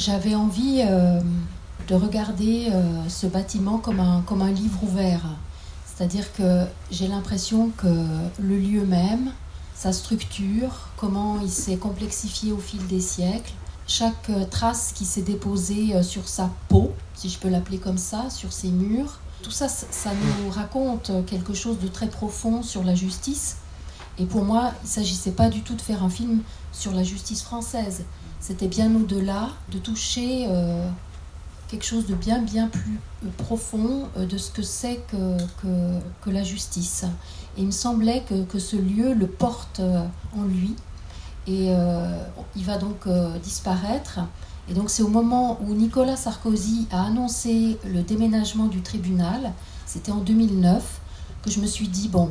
J'avais envie euh, de regarder euh, ce bâtiment comme un, comme un livre ouvert. C'est-à-dire que j'ai l'impression que le lieu même, sa structure, comment il s'est complexifié au fil des siècles, chaque euh, trace qui s'est déposée sur sa peau, si je peux l'appeler comme ça, sur ses murs, tout ça, ça nous raconte quelque chose de très profond sur la justice. Et pour moi, il ne s'agissait pas du tout de faire un film sur la justice française. C'était bien au-delà de toucher euh, quelque chose de bien, bien plus euh, profond euh, de ce que c'est que, que, la justice. Et il me semblait que, que ce lieu le porte en lui. Et il va donc disparaître. Et donc c'est au moment où Nicolas Sarkozy a annoncé le déménagement du tribunal, c'était en 2009, que je me suis dit, bon,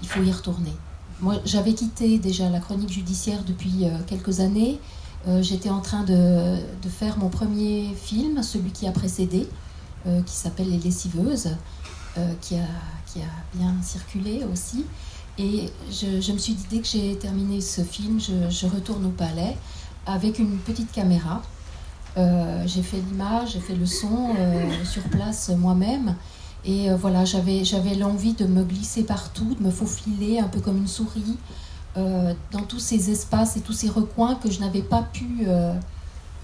il faut y retourner. Moi, j'avais quitté déjà la chronique judiciaire depuis quelques années. Euh, j'étais en train de, faire mon premier film, celui qui a précédé, euh, qui s'appelle Les Lessiveuses, qui, a, qui a bien circulé aussi. Et je, me suis dit, dès que j'ai terminé ce film, je, retourne au palais avec une petite caméra. j'ai fait l'image, j'ai fait le son sur place moi-même. Et euh, voilà, j'avais l'envie de me glisser partout, de me faufiler un peu comme une souris euh, dans tous ces espaces et tous ces recoins que je n'avais pas pu euh,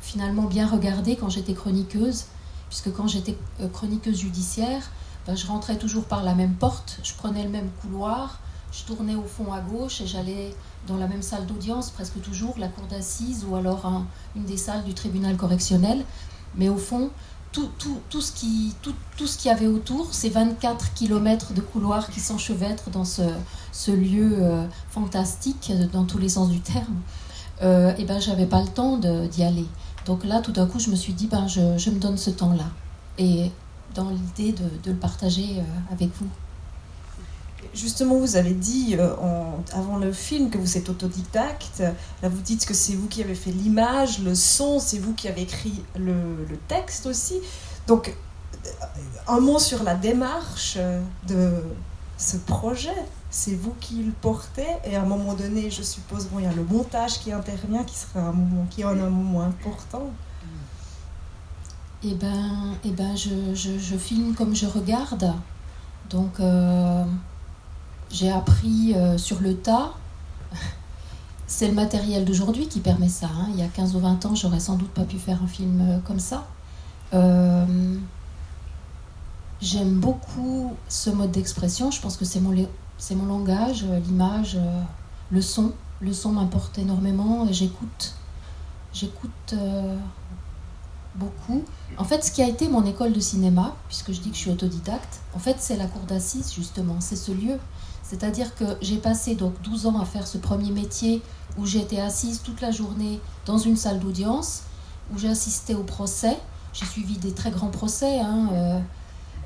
finalement bien regarder quand j'étais chroniqueuse, puisque quand j'étais chroniqueuse judiciaire, ben, je rentrais toujours par la même porte, je prenais le même couloir, je tournais au fond à gauche et j'allais dans la même salle d'audience, presque toujours, la cour d'assises ou alors une des salles du tribunal correctionnel. Mais au fond, tout, tout, tout, ce qui, tout, tout ce qu'il y avait autour, ces 24 km de couloirs qui s'enchevêtrent dans ce, ce lieu euh, fantastique, dans tous les sens du terme, euh, et ben j'avais pas le temps d'y aller. Donc là, tout d'un coup, je me suis dit, ben, je, je me donne ce temps-là. Et dans l'idée de, de, le partager euh, avec vous. Justement, vous avez dit euh, avant le film que vous êtes autodidacte. Là, vous dites que c'est vous qui avez fait l'image, le son, c'est vous qui avez écrit le, texte aussi. Donc, euh, un mot sur la démarche de ce projet. C'est vous qui le portez et à un moment donné, je suppose, il y a le montage qui intervient, qui sera un moment, qui est un moment important. Eh ben, eh ben je, filme comme je regarde. Donc, euh, j'ai appris euh, sur le tas. C'est le matériel d'aujourd'hui qui permet ça. Hein. Il y a 15 ou 20 ans, j'aurais sans doute pas pu faire un film euh, comme ça. Euh, j'aime beaucoup ce mode d'expression. Je pense que c'est mon, c'est mon langage, l'image, le son. Le son m'importe énormément. J'écoute. J'écoute beaucoup. En fait, ce qui a été mon école de cinéma, puisque je dis que je suis autodidacte, en fait, c'est la cour d'assises, justement. C'est ce lieu c'est-à-dire que j'ai passé donc 12 ans à faire ce premier métier où j'étais assise toute la journée dans une salle d'audience, où j'ai assisté au procès. J'ai suivi des très grands procès, hein, euh,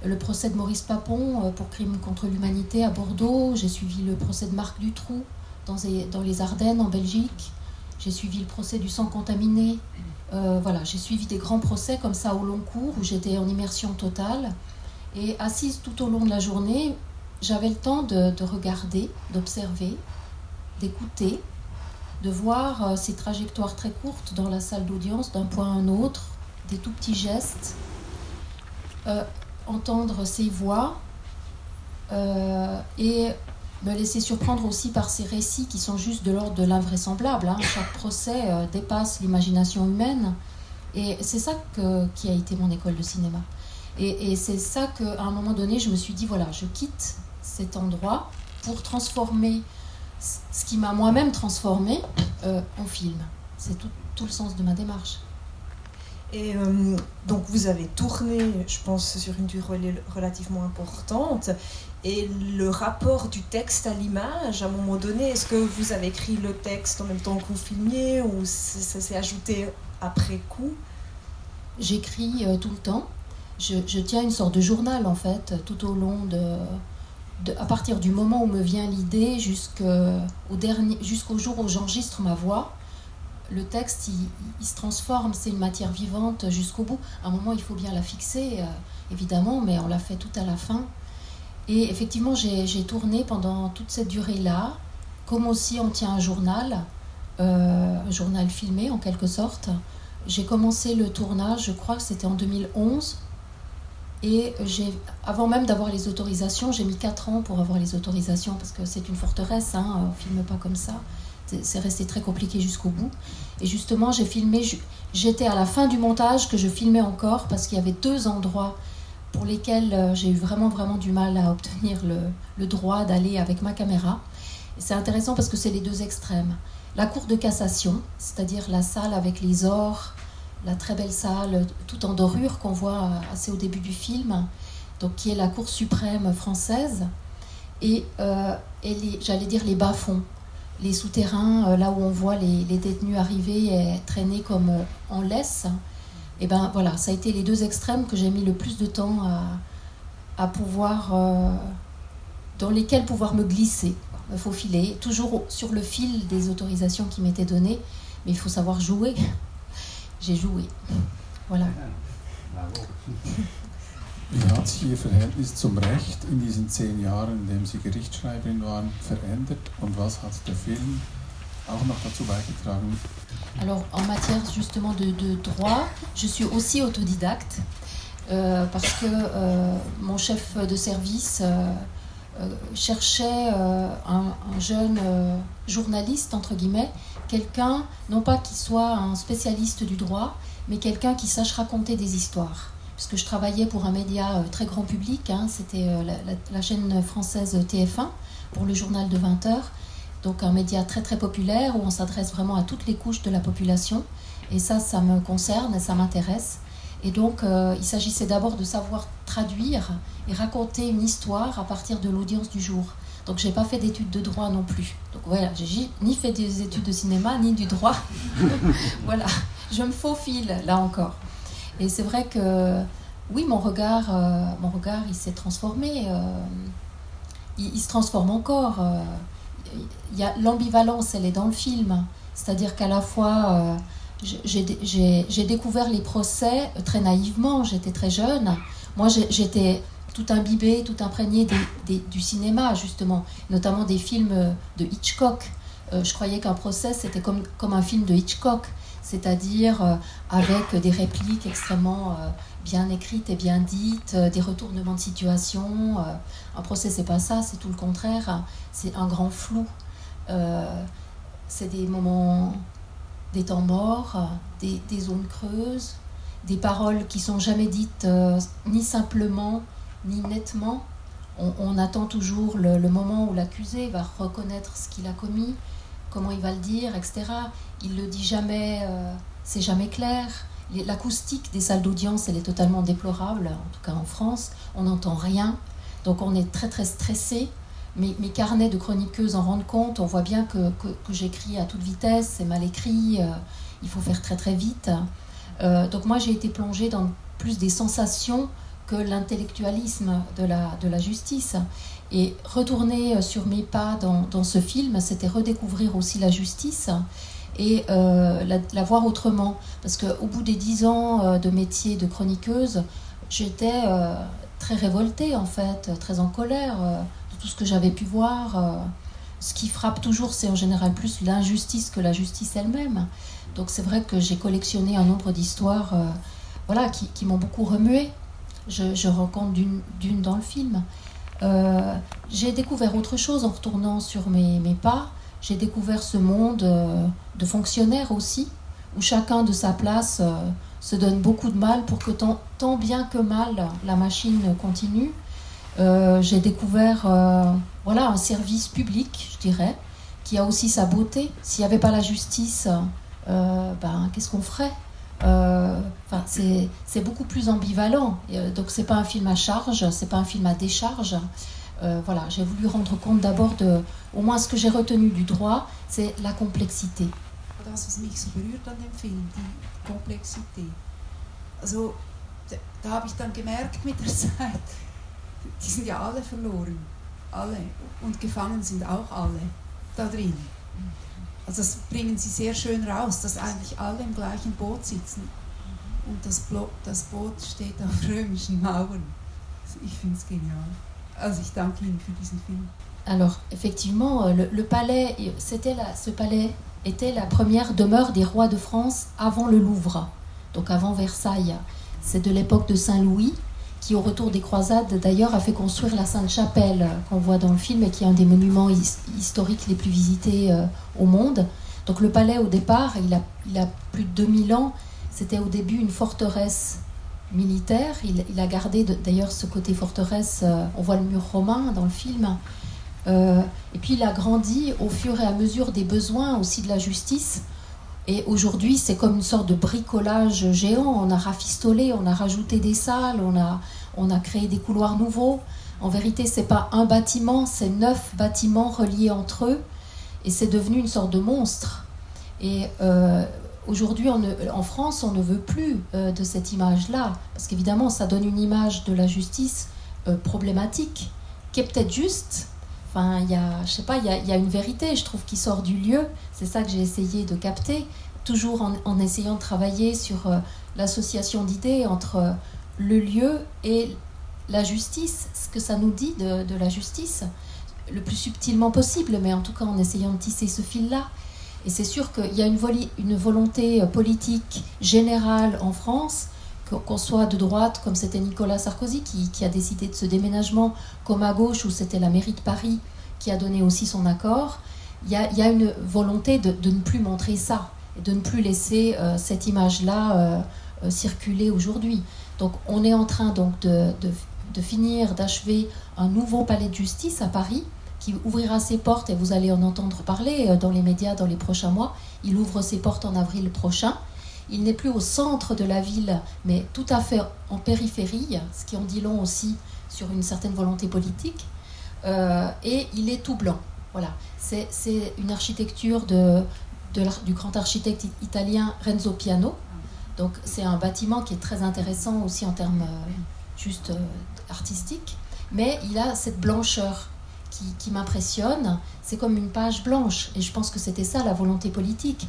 le procès de Maurice Papon euh, pour crime contre l'humanité à Bordeaux, j'ai suivi le procès de Marc Dutroux dans les, dans les Ardennes en Belgique, j'ai suivi le procès du sang contaminé. Euh, voilà, j'ai suivi des grands procès comme ça au long cours où j'étais en immersion totale. Et assise tout au long de la journée, j'avais le temps de, regarder, d'observer, d'écouter, de voir euh, ces trajectoires très courtes dans la salle d'audience d'un point à un autre, des tout petits gestes, euh, entendre ces voix et me laisser surprendre aussi par ces récits qui sont juste de l'ordre de l'invraisemblable. Hein. Chaque procès dépasse l'imagination humaine. Et c'est ça qui a été mon école de cinéma. Et, c'est ça qu'à un moment donné, je me suis dit, voilà, je quitte cet endroit pour transformer ce qui m'a moi-même transformé euh, en film. C'est tout, le sens de ma démarche. Et euh, donc vous avez tourné, je pense, sur une durée relativement importante. Et le rapport du texte à l'image, à un moment donné, est-ce que vous avez écrit le texte en même temps que vous filmiez ou ça s'est ajouté après coup? J'écris euh, tout le temps. Je, tiens une sorte de journal en fait, tout au long de, à partir du moment où me vient l'idée jusqu'au jusqu'au jour où j'enregistre ma voix, le texte il, se transforme, c'est une matière vivante jusqu'au bout. À un moment, il faut bien la fixer, euh, évidemment, mais on l'a fait tout à la fin. Et effectivement, j'ai tourné pendant toute cette durée-là, comme aussi on tient un journal, euh, un journal filmé en quelque sorte, j'ai commencé le tournage, je crois que c'était en 2011. Et avant même d'avoir les autorisations, j'ai mis 4 ans pour avoir les autorisations parce que c'est une forteresse, hein, on filme pas comme ça. C'est resté très compliqué jusqu'au bout. Et justement, j'ai filmé, j'étais à la fin du montage que je filmais encore parce qu'il y avait deux endroits pour lesquels euh, j'ai eu vraiment, vraiment du mal à obtenir le, droit d'aller avec ma caméra. Et c'est intéressant parce que c'est les deux extrêmes. La cour de cassation, c'est-à-dire la salle avec les ors, la très belle salle tout en dorure qu'on voit assez au début du film, donc qui est la Cour suprême française, et, euh, j'allais dire les bas-fonds, les souterrains, euh, là où on voit les, détenus arriver et traîner comme euh, en laisse. Et ben voilà, ça a été les deux extrêmes que j'ai mis le plus de temps à, pouvoir, dans lesquels pouvoir me glisser, me faufiler, toujours sur le fil des autorisations qui m'étaient données, mais il faut savoir jouer j'ai joué. Voilà. Wie hat sich Ihr Verhältnis zum Recht in diesen zehn Jahren, in dem Sie Gerichtsschreiberin waren, verändert? Und was hat der Film auch noch dazu beigetragen? Alors, en matière justement de, de droit, je suis aussi autodidacte euh, parce que euh, mon chef de service euh, euh cherchait euh, un, un, jeune euh, journaliste, entre guillemets, quelqu'un, non pas qui soit un spécialiste du droit, mais quelqu'un qui sache raconter des histoires. Puisque je travaillais pour un média euh, très grand public, hein, c'était euh, la, chaîne française TF1 pour le journal de 20 heures, donc un média très très populaire où on s'adresse vraiment à toutes les couches de la population. Et ça, ça me concerne ça m'intéresse. Et donc, euh, il s'agissait d'abord de savoir traduire et raconter une histoire à partir de l'audience du jour. Donc j'ai pas fait d'études de droit non plus. Donc voilà, j'ai ni fait des études de cinéma ni du droit. voilà, je me faufile là encore. Et c'est vrai que oui, mon regard, euh, mon regard, il s'est transformé. Euh, il, se transforme encore. Euh, il y a l'ambivalence, elle est dans le film. C'est-à-dire qu'à la fois, j'ai découvert les procès très naïvement. J'étais très jeune. Moi, j'étais tout imbibé, tout imprégné du cinéma, justement, notamment des films de Hitchcock. Euh, je croyais qu'un procès, c'était comme, comme un film de Hitchcock, c'est-à-dire euh, avec des répliques extrêmement euh, bien écrites et bien dites, des retournements de situation. un procès, c'est pas ça, c'est tout le contraire. C'est un grand flou. c'est des moments, des temps morts, des, des, zones creuses, des paroles qui sont jamais dites ni simplement ni nettement. On, attend toujours le, moment où l'accusé va reconnaître ce qu'il a commis, comment il va le dire, etc. Il le dit jamais, euh, c'est jamais clair. L'acoustique des salles d'audience, elle est totalement déplorable, en tout cas en France. On n'entend rien, donc on est très très stressé. Mes, mes, carnets de chroniqueuse en rendent compte. On voit bien que, que, j'écris à toute vitesse, c'est mal écrit, euh, il faut faire très très vite. Euh, donc moi j'ai été plongée dans plus des sensations l'intellectualisme de la, de la justice. Et retourner euh, sur mes pas dans, ce film, c'était redécouvrir aussi la justice et euh, la, voir autrement. Parce qu'au bout des dix ans euh, de métier de chroniqueuse, j'étais très révoltée en fait, très en colère de tout ce que j'avais pu voir. ce qui frappe toujours, c'est en général plus l'injustice que la justice elle-même. Donc c'est vrai que j'ai collectionné un nombre d'histoires voilà, qui, m'ont beaucoup remué je, je rencontre d'une dans le film. Euh, j'ai découvert autre chose en retournant sur mes, pas. J'ai découvert ce monde euh, de fonctionnaires aussi, où chacun de sa place euh, se donne beaucoup de mal pour que tant, tant bien que mal la machine continue. J'ai découvert voilà, un service public, je dirais, qui a aussi sa beauté. S'il n'y avait pas la justice, ben, qu'est-ce qu'on ferait? Enfin, c'est beaucoup plus ambivalent. Euh, donc, c'est pas un film à charge, c'est pas un film à décharge. Euh, voilà, j'ai voulu rendre compte d'abord de, au moins ce que j'ai retenu du droit, c'est la complexité. Das, was mich so berührt an dem Film, die Komplexität. Also, da habe ich dann gemerkt mit der Zeit, die sind ja alle verloren. Alle. Und gefangen sind auch alle da drin. Also das bringen sie sehr schön raus, dass eigentlich alle im gleichen Boot sitzen. Und das, das Boot steht auf römischen Mauern. Ich finde es genial. Also ich danke Ihnen für diesen Film. Alors, effectivement, euh, le, palais, c'était ce palais était la première demeure des rois de France avant le Louvre, donc avant Versailles. C'est de l'époque de Saint-Louis, qui au retour des croisades d'ailleurs a fait construire la Sainte-Chapelle qu'on voit dans le film et qui est un des monuments his- historiques les plus visités euh, au monde. Donc le palais au départ, il a, plus de 2000 ans, c'était au début une forteresse militaire. Il, a gardé d'ailleurs ce côté forteresse, euh, on voit le mur romain dans le film. Euh, et puis il a grandi au fur et à mesure des besoins aussi de la justice. Et aujourd'hui, c'est comme une sorte de bricolage géant. On a rafistolé, on a rajouté des salles, on a, on a créé des couloirs nouveaux. En vérité, c'est pas un bâtiment, c'est neuf bâtiments reliés entre eux. Et c'est devenu une sorte de monstre. Et euh, aujourd'hui, en France, on ne veut plus euh, de cette image-là. Parce qu'évidemment, ça donne une image de la justice euh, problématique, qui est peut-être juste. Enfin, il y a, je sais pas, il y a, une vérité, je trouve, qui sort du lieu. C'est ça que j'ai essayé de capter, toujours en, essayant de travailler sur euh, l'association d'idées entre euh, le lieu et la justice, ce que ça nous dit de, la justice, le plus subtilement possible, mais en tout cas en essayant de tisser ce fil-là. Et c'est sûr qu'il y a une, volonté euh, politique générale en France, qu'on soit de droite, comme c'était Nicolas Sarkozy qui, a décidé de ce déménagement, comme à gauche, où c'était la mairie de Paris qui a donné aussi son accord. Il y a, une volonté de, ne plus montrer ça, de ne plus laisser euh, cette image-là euh, euh, circuler aujourd'hui. Donc on est en train donc de, finir, d'achever un nouveau palais de justice à Paris qui ouvrira ses portes, et vous allez en entendre parler dans les médias dans les prochains mois. Il ouvre ses portes en avril prochain. Il n'est plus au centre de la ville, mais tout à fait en périphérie, ce qui en dit long aussi sur une certaine volonté politique. Euh, et il est tout blanc. Voilà. C'est une architecture du grand architecte italien Renzo Piano. Donc c'est un bâtiment qui est très intéressant aussi en termes euh, juste euh, artistiques. Mais il a cette blancheur qui, m'impressionne. C'est comme une page blanche. Et je pense que c'était ça la volonté politique.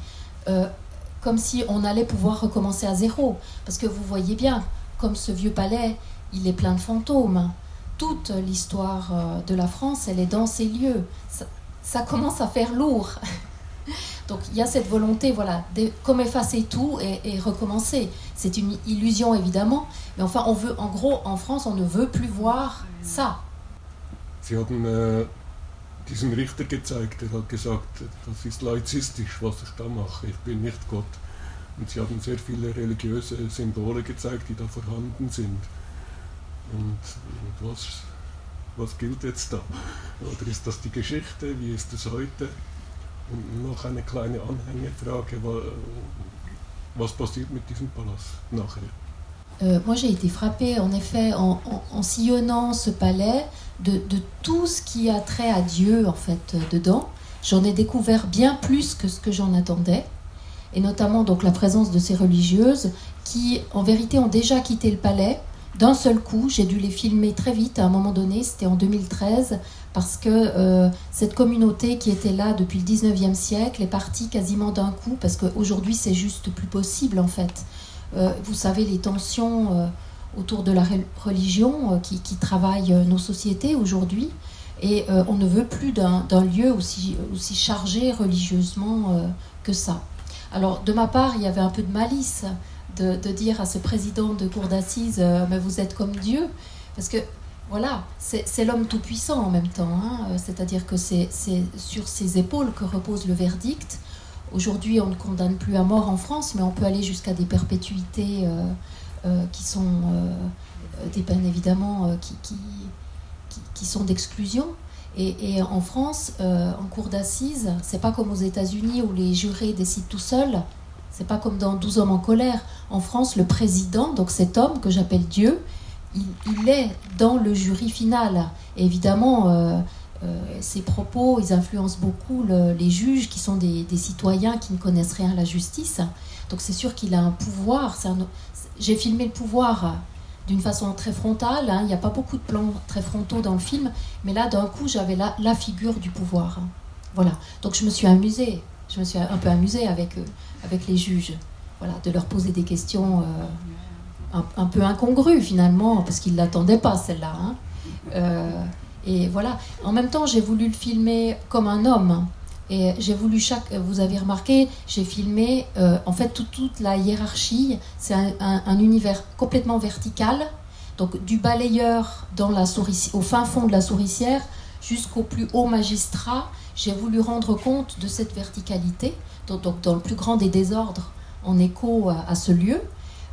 Comme si on allait pouvoir recommencer à zéro. Parce que vous voyez bien, comme ce vieux palais, il est plein de fantômes. Toute l'histoire euh, de la France, elle est dans ces lieux. Ça, commence à faire lourd. Donc il y a cette volonté, voilà, de comme effacer tout et, recommencer. C'est une illusion évidemment, mais enfin on veut, en gros, en France, on ne veut plus voir ça. Diesen Richter gezeigt, der hat gesagt, das ist laizistisch, was ich da mache, ich bin nicht Gott. Und sie haben sehr viele religiöse Symbole gezeigt, die da vorhanden sind. Und was, was gilt jetzt da? Oder ist das die Geschichte? Wie ist es heute? Und noch eine kleine Anhängefrage, wa- was passiert mit diesem Palast nachher? Euh, moi, j'ai été frappée, en effet, en, sillonnant ce palais, de, de tout ce qui a trait à Dieu, en fait, euh, dedans. J'en ai découvert bien plus que ce que j'en attendais, et notamment donc la présence de ces religieuses qui, en vérité, ont déjà quitté le palais d'un seul coup. J'ai dû les filmer très vite à un moment donné, c'était en 2013, parce que euh, cette communauté qui était là depuis le 19e siècle est partie quasiment d'un coup, parce qu'aujourd'hui, c'est juste plus possible, en fait. Euh, vous savez, les tensions euh, autour de la re- religion euh, qui, travaillent nos sociétés aujourd'hui. Et on ne veut plus d'un lieu aussi, chargé religieusement que ça. Alors, de ma part, il y avait un peu de malice de, dire à ce président de cour d'assises Mais vous êtes comme Dieu. Parce que, voilà, c'est l'homme tout-puissant en même temps. hein. C'est-à-dire que c'est sur ses épaules que repose le verdict. Aujourd'hui, on ne condamne plus à mort en France, mais on peut aller jusqu'à des perpétuités euh, euh, qui sont euh, des peines évidemment qui, sont d'exclusion. Et, en France, en cour d'assises, c'est pas comme aux États-Unis où les jurés décident tout seuls. C'est pas comme dans 12 hommes en colère. En France, le président, donc cet homme que j'appelle Dieu, il, est dans le jury final. Évidemment, euh, euh, propos, ils influencent beaucoup le- les juges qui sont des, citoyens qui ne connaissent rien à la justice. Donc c'est sûr qu'il a un pouvoir. J'ai filmé le pouvoir d'une façon très frontale. hein. Il n'y a pas beaucoup de plans très frontaux dans le film, mais là, d'un coup, j'avais la, figure du pouvoir. hein. Voilà. Donc je me suis amusée. Je me suis un peu amusée avec eux, avec les juges. Voilà, de leur poser des questions euh, un, un peu incongrues finalement, parce qu'ils ne l'attendaient pas celle-là. hein. Et voilà. En même temps, j'ai voulu le filmer comme un homme. Et j'ai voulu chaque. Vous avez remarqué, j'ai filmé en fait toute, la hiérarchie. C'est un, univers complètement vertical. Donc du balayeur dans la au fin fond de la souricière jusqu'au plus haut magistrat, j'ai voulu rendre compte de cette verticalité, donc, dans le plus grand des désordres, en écho à, ce lieu.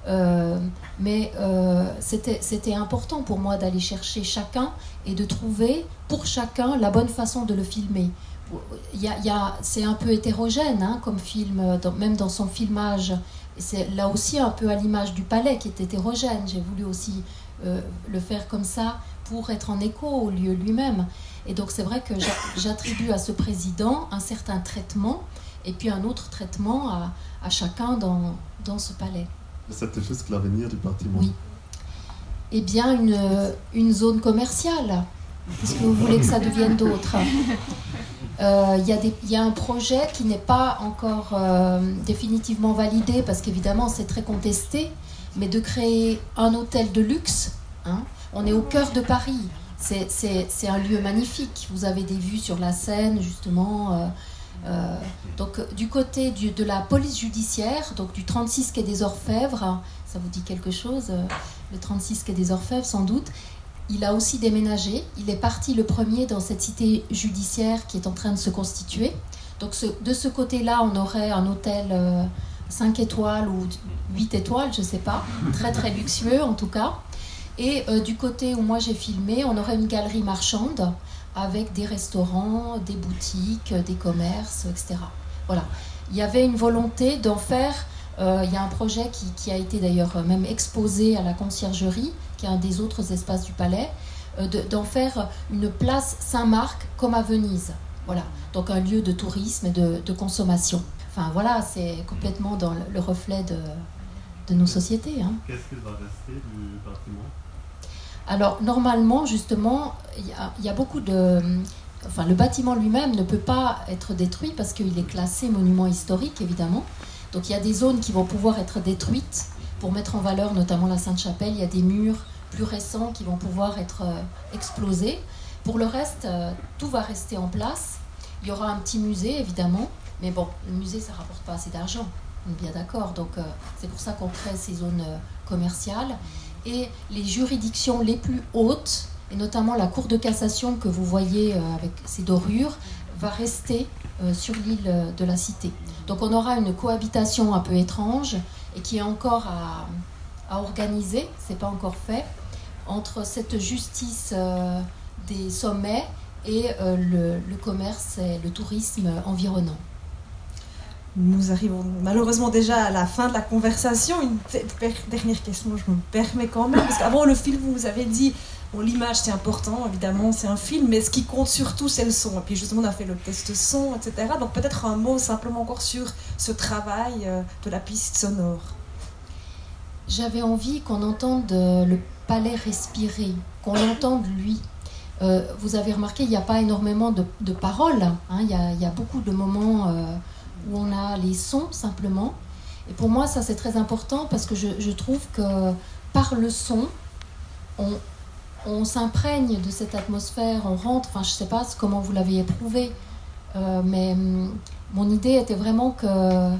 Euh, mais euh, c'était important pour moi d'aller chercher chacun et de trouver pour chacun la bonne façon de le filmer. Il y a, c'est un peu hétérogène hein, comme film, même dans son filmage. C'est là aussi un peu à l'image du palais qui est hétérogène. J'ai voulu aussi euh, le faire comme ça pour être en écho au lieu lui-même. Et donc c'est vrai que j'attribue à ce président un certain traitement et puis un autre traitement à, chacun dans ce palais. Juste l'avenir du bâtiment. Oui. Eh bien, une, une zone commerciale. Est-ce que vous voulez que ça devienne d'autres euh, Il y, y, a un projet qui n'est pas encore euh, définitivement validé parce qu'évidemment c'est très contesté, mais de créer un hôtel de luxe. Hein. On est au cœur de Paris. C'est un lieu magnifique. Vous avez des vues sur la Seine, justement. Euh, euh, donc, du côté de la police judiciaire, donc du 36 quai des Orfèvres, ça vous dit quelque chose euh, Le 36 quai des Orfèvres, sans doute. Il a aussi déménagé. Il est parti le premier dans cette cité judiciaire qui est en train de se constituer. Donc, de ce côté-là, on aurait un hôtel 5 étoiles ou 8 étoiles, je ne sais pas. Très, très luxueux en tout cas. Et euh, du côté où moi j'ai filmé, on aurait une galerie marchande avec des restaurants, des boutiques, des commerces, etc. Voilà. Il y avait une volonté d'en faire. Euh, il y a un projet qui, a été d'ailleurs même exposé à la conciergerie, qui est un des autres espaces du palais, euh, d'en faire une place Saint-Marc comme à Venise. Voilà. Donc un lieu de tourisme et de, consommation. Enfin voilà, c'est complètement dans le, reflet de, nos sociétés. Hein. Qu'est-ce qui va rester du bâtiment? Alors normalement, justement, il y, a beaucoup de... Enfin, le bâtiment lui-même ne peut pas être détruit parce qu'il est classé monument historique, évidemment. Donc il y a des zones qui vont pouvoir être détruites pour mettre en valeur notamment la Sainte-Chapelle. Il y a des murs plus récents qui vont pouvoir être euh, explosés. Pour le reste, euh, tout va rester en place. Il y aura un petit musée, évidemment. Mais bon, le musée, ça rapporte pas assez d'argent. On est bien d'accord. Donc euh, c'est pour ça qu'on crée ces zones commerciales et les juridictions les plus hautes, et notamment la Cour de cassation que vous voyez euh, avec ses dorures, va rester euh, sur l'île euh, de la Cité. Donc on aura une cohabitation un peu étrange et qui est encore à, à organiser, c'est pas encore fait, entre cette justice des sommets et le, le commerce et le tourisme environnant. Nous arrivons malheureusement déjà à la fin de la conversation. Une dernière question, je me permets quand même, parce qu'avant le film, vous avez dit, l'image c'est important, évidemment, c'est un film, mais ce qui compte surtout, c'est le son. Et puis justement, on a fait le test son, etc. Donc peut-être un mot simplement encore sur ce travail euh, de la piste sonore. J'avais envie qu'on entende euh, le palais respirer, qu'on entende lui. Euh, vous avez remarqué, il n'y a pas énormément de, paroles, hein. il, y a, beaucoup de moments où on a les sons simplement. Et pour moi, ça c'est très important parce que je, trouve que par le son, on, s'imprègne de cette atmosphère, on rentre, enfin je sais pas comment vous l'avez éprouvé, euh, mais hum, mon idée était vraiment que,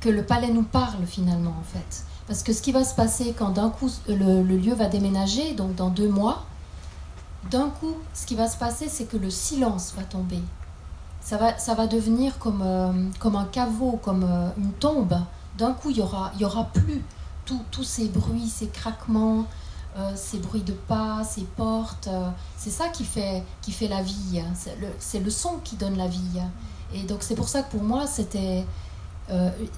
que le palais nous parle finalement en fait. Parce que ce qui va se passer quand d'un coup le, le, lieu va déménager, donc dans deux mois, d'un coup ce qui va se passer c'est que le silence va tomber ça va, ça va devenir comme, euh, comme un caveau, comme euh, une tombe. D'un coup, il n'y aura, y aura plus tous ces bruits, ces craquements, euh, ces bruits de pas, ces portes. c'est ça qui fait, qui fait la vie. C'est le, son qui donne la vie. Et donc, c'est pour ça que pour moi, c'était,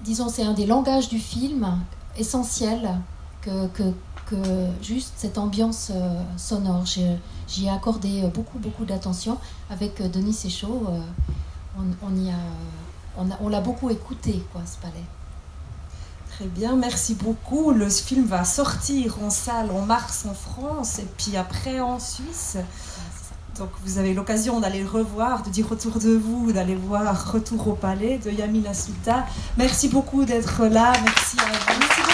disons, c'est un des langages du film essentiel que, que juste cette ambiance sonore. J'y ai accordé beaucoup, beaucoup d'attention avec Denis Séchaud on, y a, on, l'a beaucoup écouté, quoi, ce palais. Très bien, merci beaucoup. Le film va sortir en salle en mars en France et puis après en Suisse. Donc vous avez l'occasion d'aller le revoir, de dire autour de vous, d'aller voir Retour au palais de Yamina Souta. Merci beaucoup d'être là. Merci à vous.